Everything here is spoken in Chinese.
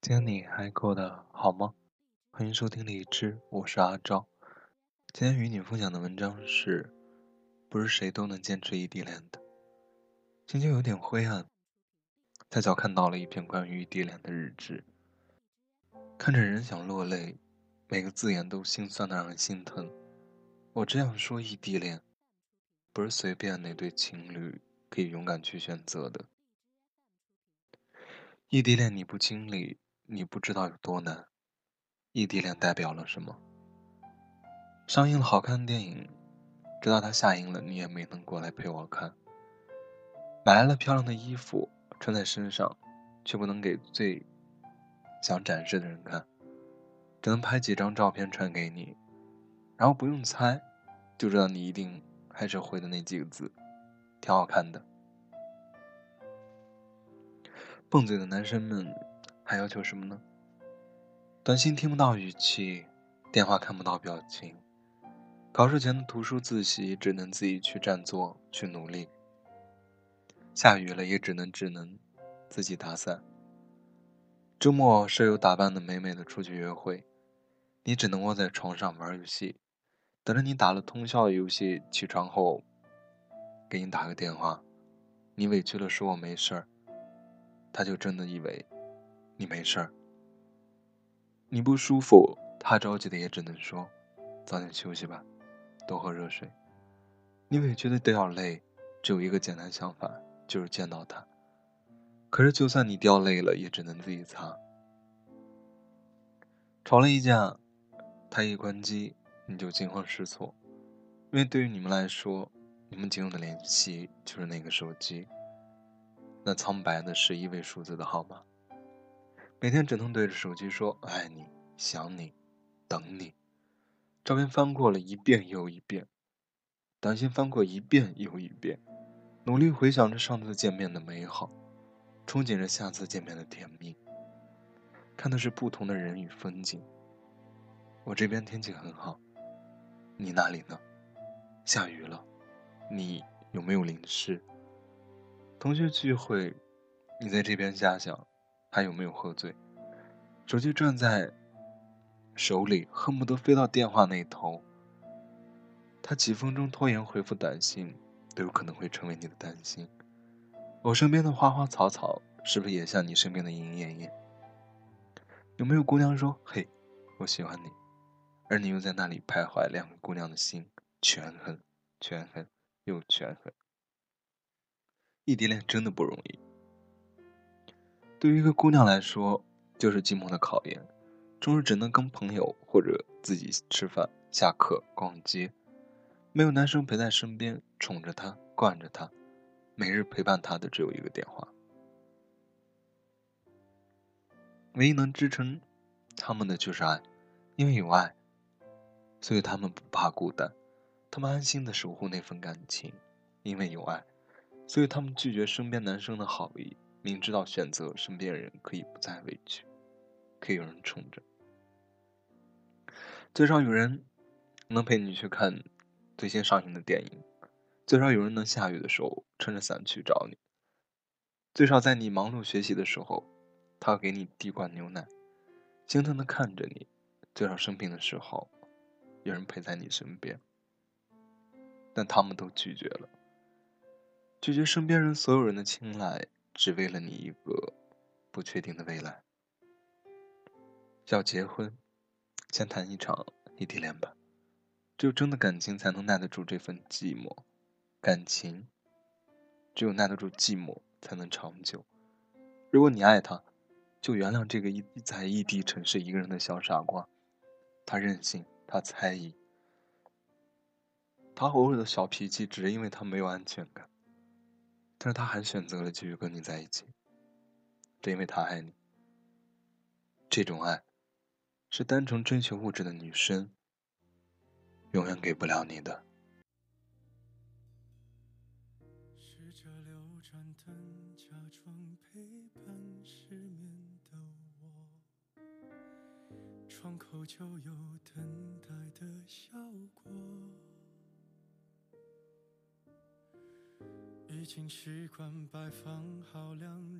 今天你还过得好吗？欢迎收听荔枝，我是阿昭。今天与你分享的文章是：不是谁都能坚持异地恋的。心情有点灰暗，恰巧看到了一篇关于异地恋的日志，看着人想落泪，每个字眼都心酸的让人心疼。我这样说，异地恋不是随便哪对情侣可以勇敢去选择的。异地恋你不经历。你不知道有多难，异地恋代表了什么？上映了好看的电影，知道它下映了，你也没能过来陪我看。买来了漂亮的衣服穿在身上，却不能给最想展示的人看，只能拍几张照片传给你，然后不用猜，就知道你一定还是回的那几个字，挺好看的。笨嘴的男生们。还要求什么呢？短信听不到语气，电话看不到表情，考试前的图书自习只能自己去占座去努力。下雨了也只能只能自己打伞。周末舍友打扮的美美的出去约会，你只能窝在床上玩游戏，等着你打了通宵的游戏起床后，给你打个电话。你委屈了说我没事儿，他就真的以为。你没事儿，你不舒服，他着急的也只能说：“早点休息吧，多喝热水。”你委屈的掉泪，只有一个简单想法，就是见到他。可是就算你掉泪了，也只能自己擦。吵了一架，他一关机，你就惊慌失措，因为对于你们来说，你们仅有的联系就是那个手机，那苍白的十一位数字的号码。每天只能对着手机说“爱你，想你，等你”。照片翻过了一遍又一遍，短信翻过一遍又一遍，努力回想着上次见面的美好，憧憬着下次见面的甜蜜。看的是不同的人与风景。我这边天气很好，你那里呢？下雨了，你有没有淋湿？同学聚会，你在这边瞎想。还有没有喝醉？手机攥在手里，恨不得飞到电话那头。他几分钟拖延回复短信，都有可能会成为你的担心。我身边的花花草草，是不是也像你身边的莺莺燕燕？有没有姑娘说：“嘿，我喜欢你”，而你又在那里徘徊，两个姑娘的心权衡，权衡又权衡。异地恋真的不容易。对于一个姑娘来说，就是寂寞的考验，终日只能跟朋友或者自己吃饭、下课、逛街，没有男生陪在身边，宠着她、惯着她，每日陪伴她的只有一个电话。唯一能支撑他们的就是爱，因为有爱，所以他们不怕孤单，他们安心的守护那份感情，因为有爱，所以他们拒绝身边男生的好意。明知道选择身边人可以不再委屈，可以有人宠着，最少有人能陪你去看最新上映的电影，最少有人能下雨的时候撑着伞去找你，最少在你忙碌学习的时候，他给你递罐牛奶，心疼的看着你，最少生病的时候，有人陪在你身边，但他们都拒绝了，拒绝身边人所有人的青睐。只为了你一个不确定的未来，要结婚，先谈一场异地恋吧。只有真的感情才能耐得住这份寂寞，感情只有耐得住寂寞才能长久。如果你爱他，就原谅这个一在异地城市一个人的小傻瓜。他任性，他猜疑，他偶尔的小脾气，只是因为他没有安全感。但是他还选择了继续跟你在一起，只因为他爱你。这种爱，是单纯追求物质的女生永远给不了你的。灯，假装陪伴失眠的我。窗口就有等待的效果。已经习惯摆放好两